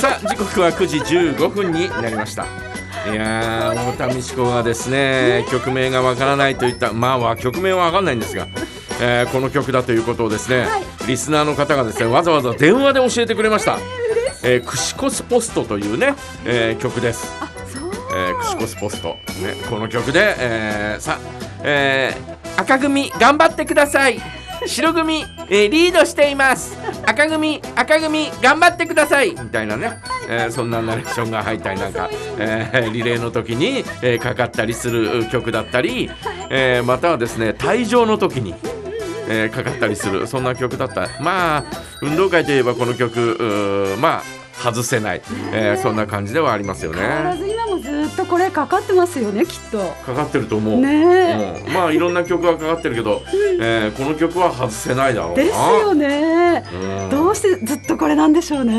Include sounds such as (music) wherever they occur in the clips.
さあ時刻は9時15分になりました。いやー太田美智子がですね曲名がわからないといったまあは曲名はわかんないんですが、えーこの曲だということをですね、リスナーの方がですねわざわざ電話で教えてくれました、えー、クシコスポストというね、えー曲です。えークシコスポスト、ね、この曲で、えーさ、えー赤組頑張ってください白組、えーリードしています。赤組赤組頑張ってください。みたいなね、えーそんなナレーションが入ったりなんか、えーリレーの時に、えーかかったりする曲だったり、えーまたはですね退場の時にえーかかったりするそんな曲だった。まあ運動会といえばこの曲まあ外せない、え。ーそんな感じではありますよね。ず今もずっとこれかかってますよねきっと。かかってると思う、ねうん。まあいろんな曲がかかってるけど、えーこの曲は外せないだろうな。ですよね。うん。どうしてずっとこれなんでしょうね。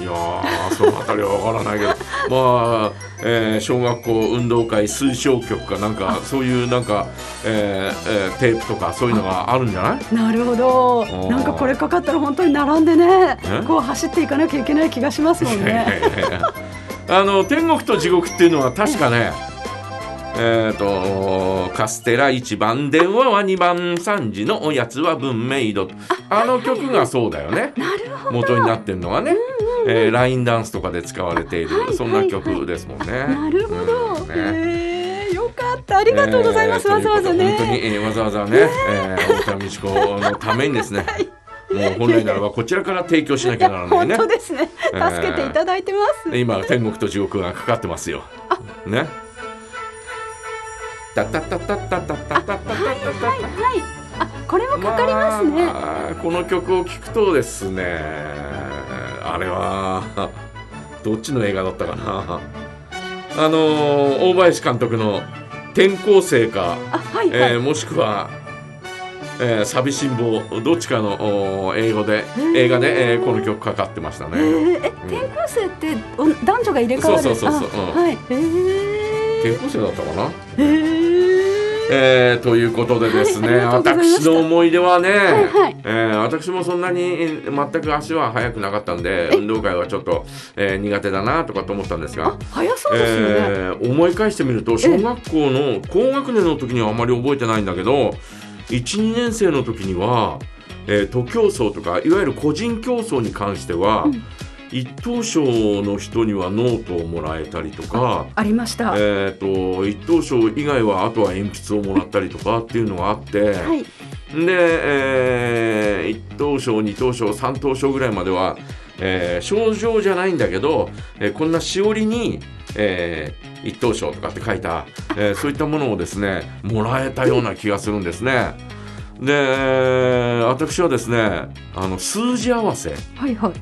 いやーそのあたりはわからないけど。(laughs) まあ、えー小学校運動会推奨曲かなんかそういうなんか、えーえーテープとかそういうのがあ。るんじゃない？なるほど。ーなんかこれかかったら本当に並んでねえ？こう走っていかなきゃいけない気がしますもんね。(laughs) あの天国と地獄っていうのは確かねえー、とカステラ1番電話は2番3時のおやつは文明度あの曲がそうだよね。なるほど。元になってるのはね、えーラインダンスとかで使われている、はいそんな曲ですもんね。なるほど、うんね。よかった。ありがとうございます、えーわざわざということ本当に、ねえーわざわざね、えー、太田美智子のためにですね、(laughs) もう本来ならばこちらから提供しないきゃならない本ね。当ですね。えー。助けていただいてます、で今天国と地獄がかかってますよ。ね。タタタタタタタタタタタタはい。あこれもかかりますね、まあこの曲を聴くとですねあれはどっちの映画だったかな。あの大林監督の「転校生か」えーもしくは「えー寂しん坊」どっちかのお英語でー。映画で、えーこの曲かかってましたえね。ー、え転校生ってお男女が入れ替わる？そうそうそうそう。うん。あはい。えー、転校生だったかな？えー。えーということでですね、はい私の思い出はね、はいはい。えー私もそんなにえー全く足は速くなかったんで運動会はちょっと、えー苦手だなとかと思ったんですがあ、早そうですよね、えー思い返してみると小学校の高学年の時にはあまり覚えてないんだけど12年生の時には、えー徒競走とかいわゆる個人競争に関しては、うん一等賞の人にはノートをもらえたりとか。ありました、えー、と一等賞以外はあとは鉛筆をもらったりとかっていうのがあって、はいで、えー、1等賞2等賞3等賞ぐらいまでは、えー賞状じゃないんだけど、えーこんなしおりに、えー、1等賞とかって書いた、えーそういったものをですねもらえたような気がするんですね。で私はですねあの数字合わせ。はいはい。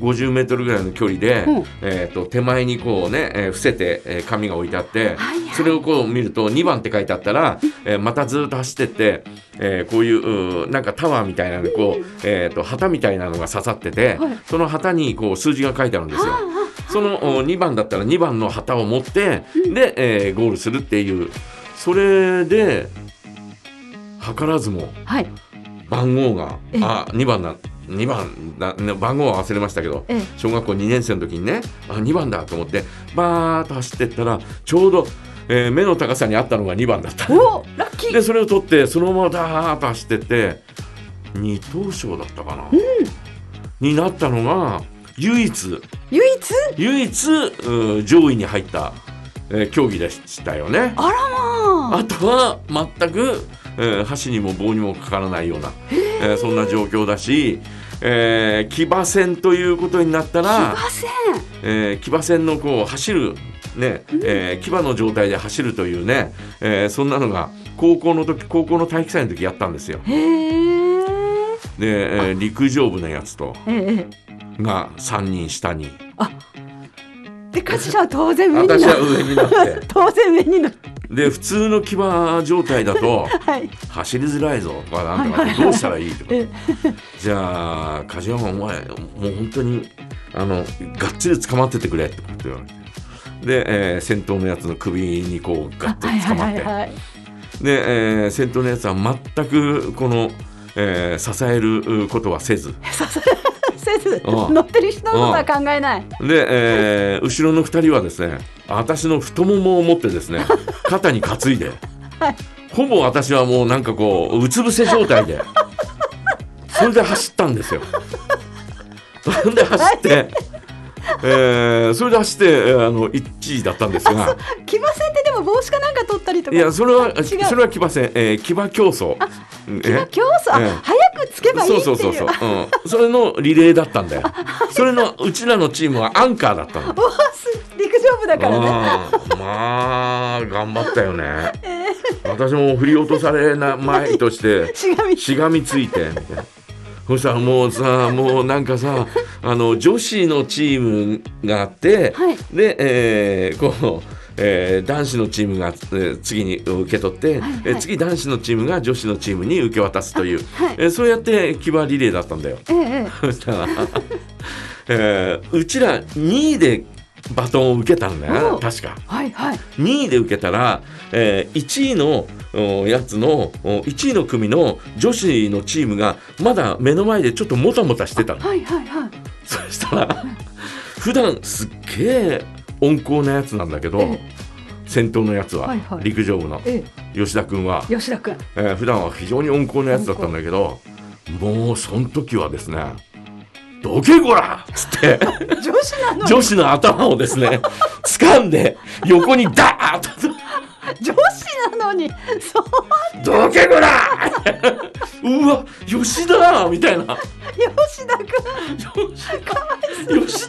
50メートルぐらいの距離で、うん。えー、と手前にこうね、えー伏せて、えー紙が置いてあって、はいはい。それをこう見ると2番って書いてあったら、えーまたずっと走ってって、えーこういううーなんかタワーみたいなのにこう、えー、と旗みたいなのが刺さってて、はい。その旗にこう数字が書いてあるんですよ。そのお2番だったら2番の旗を持って、で、えーゴールするっていう。それで図らずもはい。番号がええ。あ2番だ2番だね番号は忘れましたけどええ。小学校2年生の時にねあ2番だと思ってバーッと走ってったらちょうど、えー目の高さにあったのが2番だった。おラッキー。でそれを取ってそのままダーッと走ってって二等賞だったかな、になったのが唯一。唯一？唯一うん上位に入った、えー競技でしたよね。あらまあ。あとは全く、えー箸にも棒にもかからないような、えーそんな状況だし、えー騎馬戦ということになった騎ら、馬戦。えー騎馬戦のこう走る、ねえー騎馬の状態で走るというね、えーそんなのが高校の時高校の体育祭の時やったんですよ。で、えー陸上部のやつと。えええが3人下に。えで頭は当然上にな私は上になって。(laughs) 当然上になで普通の騎馬状態だと (laughs) はい。走りづらいぞ。とかなんとかはいはい。はいどうしたらいいとか。え。じゃあ梶山お前もう本当にあのがっつり捕まっててくれって言われてで、えー先頭のやつの首にこうガッとはい捕まって、はいはいはい。で、えー先頭のやつは全くこの、えー支えることはせず、(laughs) 乗ってる人のことは考えない。で、えー後ろの2人はですね私の太ももを持ってですね (laughs) 肩に担いで、はい。ほぼ私はもうなんかこううつ伏せ状態で (laughs) それで走ったんですよ。それで走って、えーそれで走って、えーあの1位だったんですが。騎馬戦ってでも帽子かなんか取ったりとか？いやそれはそれは騎馬戦、えー騎馬競争。騎馬競争、あええ早くつけばいいっていう。うそそうそうそう、うん、それのリレーだったんだよ。それのうちらのチームはアンカーだったの。陸上部だからね。うんまあ頑張ったよね、私も振り落とされな前としてしがみしがみついてみたいなそしたらもうさもうなんかさあの女子のチームがあって、はい。で、えーこう、えー男子のチームが、えー次に受け取って、はいえー次男子のチームが女子のチームに受け渡すという、はい。えーそうやって騎馬リレーだったんだよ。えええそしたら、えーうちら2位でバトンを受けたんだよ。確か。はいはい。2位で受けたら、えー1位のおやつのお1位の組の女子のチームがまだ目の前でちょっともたもたしてたの。はいはいはい。そしたら普段すっげえ温厚なやつなんだけど、え先頭のやつは、はいはい。陸上部のえ吉田君はえ、吉田君。えー普段は非常に温厚なやつだったんだけどもうその時はですね「どけこら!」っつって。女子なのに。女子の頭をですね掴んで横にダーッと。女子なのに。そう「どけこら!」うわ吉田みたいな。吉田君。吉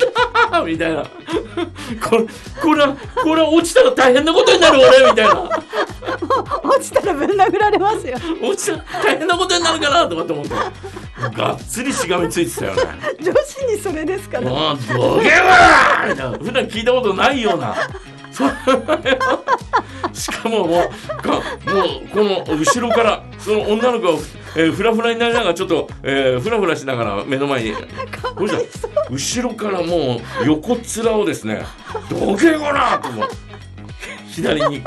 田みたいな。これこれはこれは落ちたら大変なことになる俺みたいな。(laughs) 落ちたらぶん殴られますよ。落ちたら大変なことになるかなとかって思ってがっつりしがみついてたよね。女子にそれですから。もうボケはみたいな。普段聞いたことないような。そしかももうかもうこの後ろからその女の子が、えー、フラフラになりながらちょっと、えー、フラフラしながら目の前に。後ろからもう横っ面をですね「どけこら!」ともう。左に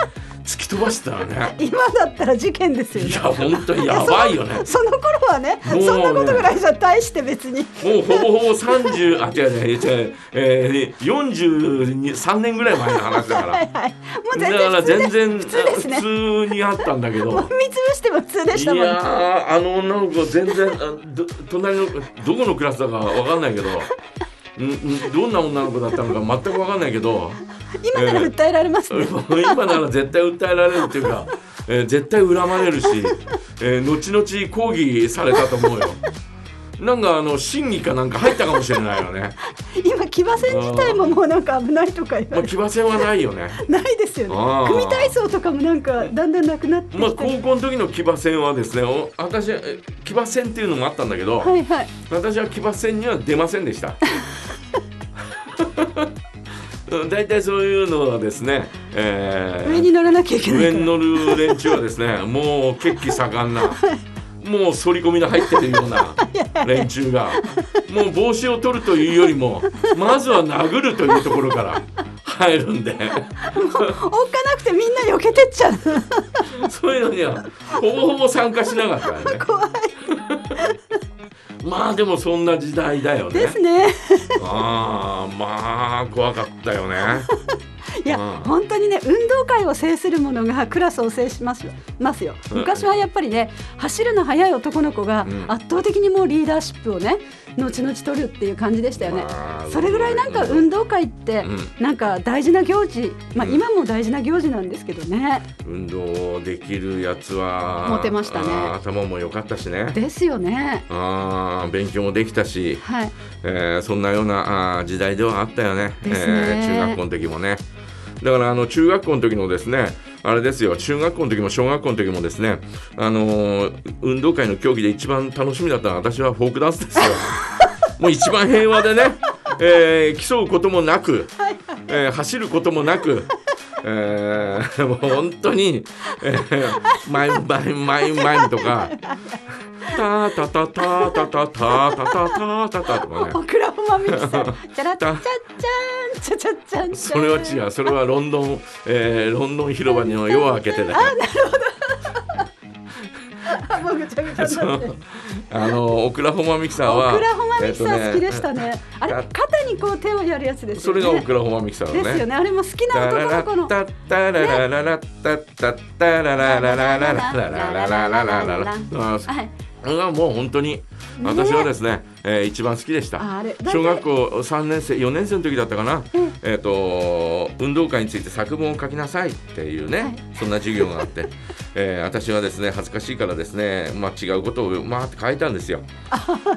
突き飛ばしてたらね。(laughs) 今だったら事件ですよね。いや本当にやばいよね。(laughs) その頃はねね。そんなことぐらいじゃ大して別に。もうほぼほぼ30あ違う違う違う、えー、43年ぐらい前の話だから。はいはい。もう全だから全然普通ね。普通にあったんだけど。もみ潰しても普通でいしたもんね。やーあの女の子全然あど隣のどこのクラスだかわかんないけど。んんどんな女の子だったのか全くわかんないけど今なら訴えられますね、今なら絶対訴えられるっていうか、(laughs) えー絶対恨まれるし、えー後々抗議されたと思うよ。なんかあの審議かなんか入ったかもしれないよね。(laughs) 今騎馬戦自体ももうなんか危ないとか言まあわれ騎馬戦はないよね。ないですよね組体操とかもなんかだんだんなくなってまあ高校の時の騎馬戦はですね、お私騎馬戦っていうのもあったんだけど、はいはい私は騎馬戦には出ませんでした。(laughs) うん大体そういうのはですね、えー上に乗らなきゃいけない上に乗る連中はですね (laughs) もう血気盛んなもう反り込みの入ってるような (laughs) 連中がもう帽子を取るというよりもまずは殴るというところから入るんで。おっかなくてみんな避けてっちゃう。そういうのにはほぼほぼ参加しなかったよね。(laughs) 怖いまあでもそんな時代だよね。ですね。ああまあ怖かったよね。(laughs) いや、うん。本当にね運動会を制するものがクラスを制しますますよ。うん。昔はやっぱりね走るの速い男の子がうん。圧倒的にもうリーダーシップをね後々取るっていう感じでしたよね。まあそれぐらいなんか運動会ってうん。なんか大事な行事まあうん。今も大事な行事なんですけどね。運動できるやつはモテましたね。頭も良かったしね。ですよね。あー勉強もできたし、はい。えーそんなようなあー時代ではあったよね。ね。えー中学校の時もね。だからあの中学校の時のですねあれですよ中学校の時も小学校の時もですねあのー運動会の競技で一番楽しみだったのは私はフォークダンスですよ。(laughs) もう一番平和でね、えー競うこともなく、えー走ることもなくえー、もう本当に、えー、マイマイマイマイとかタタタタタタタタタタタタとかねオクラホマミキサーチャラッチャッチャンチャチャッチャンそれは違うそれはロンドン、えー、ロンドン広場の夜を明けてだよもうぐちゃぐちゃになって。あのオクラホマミキサーはオクラホマミキサえっとねー好きでしたね。あれ肩にこう手をやるやつですそ。れがオクラホマミキサーねですよね。あれも好きな男の子の。タララッタッタララララッタッタッタラララララララララララララあはい。がもう本当に私はですね、えー一番好きでした。小学校3年生4年生の時だったかな、うん。えっ、と運動会について作文を書きなさいっていうね、はい。そんな授業があって、(laughs) えー私はですね恥ずかしいからですね、まあ、違うことをまあって書いたんですよ。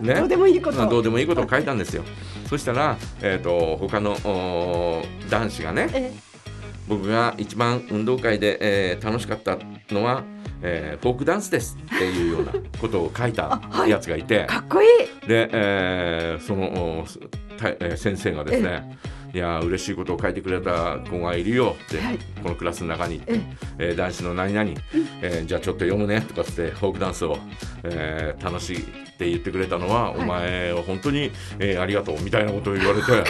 ね。どうでもいいこと。まあどうでもいいことを書いたんですよ。そしたら、えー、と他の男子がねえ。僕が一番運動会で、えー楽しかったのは、えーフォークダンスですっていうようなことを書いた (laughs) やつがいて、かっこいい。で、えーそのたえー先生がですねいやー嬉しいことを書いてくれた子がいるよって、はい。このクラスの中に、ええ。ー男子の何々、えーじゃあちょっと読むねとかってフォークダンスを、えー楽しいって言ってくれたのは、い。お前は本当に、えーありがとうみたいなことを言われて。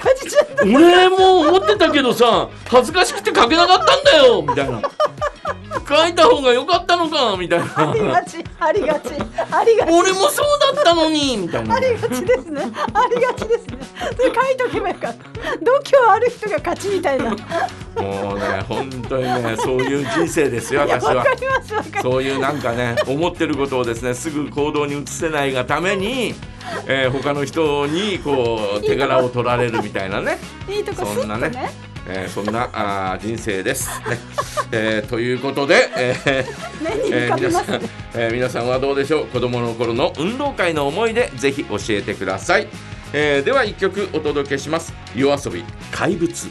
(laughs) 俺も思ってたけどさ恥ずかしくて書けなかったんだよみたいな書いた方が良かったのかみたいありながち、ありがち、ありがち。俺もそうだったのにみたいなありがちですね。ありがちですね。それ書いとけばよかった。度胸ある人が勝ちみたいな。いもうね本当にねそういう人生ですよや、私はわかります、わかります。そういうなんかね思ってることをですねすぐ行動に移せないがために、えー他の人にこう手柄を取られるみたいなねいいとこそんなねね。えーそんなあー人生です、ね。えーということで、えーえー皆さんえー皆さんはどうでしょう？子供の頃の運動会の思い出ぜひ教えてください、えーでは一曲お届けします。夜遊び怪物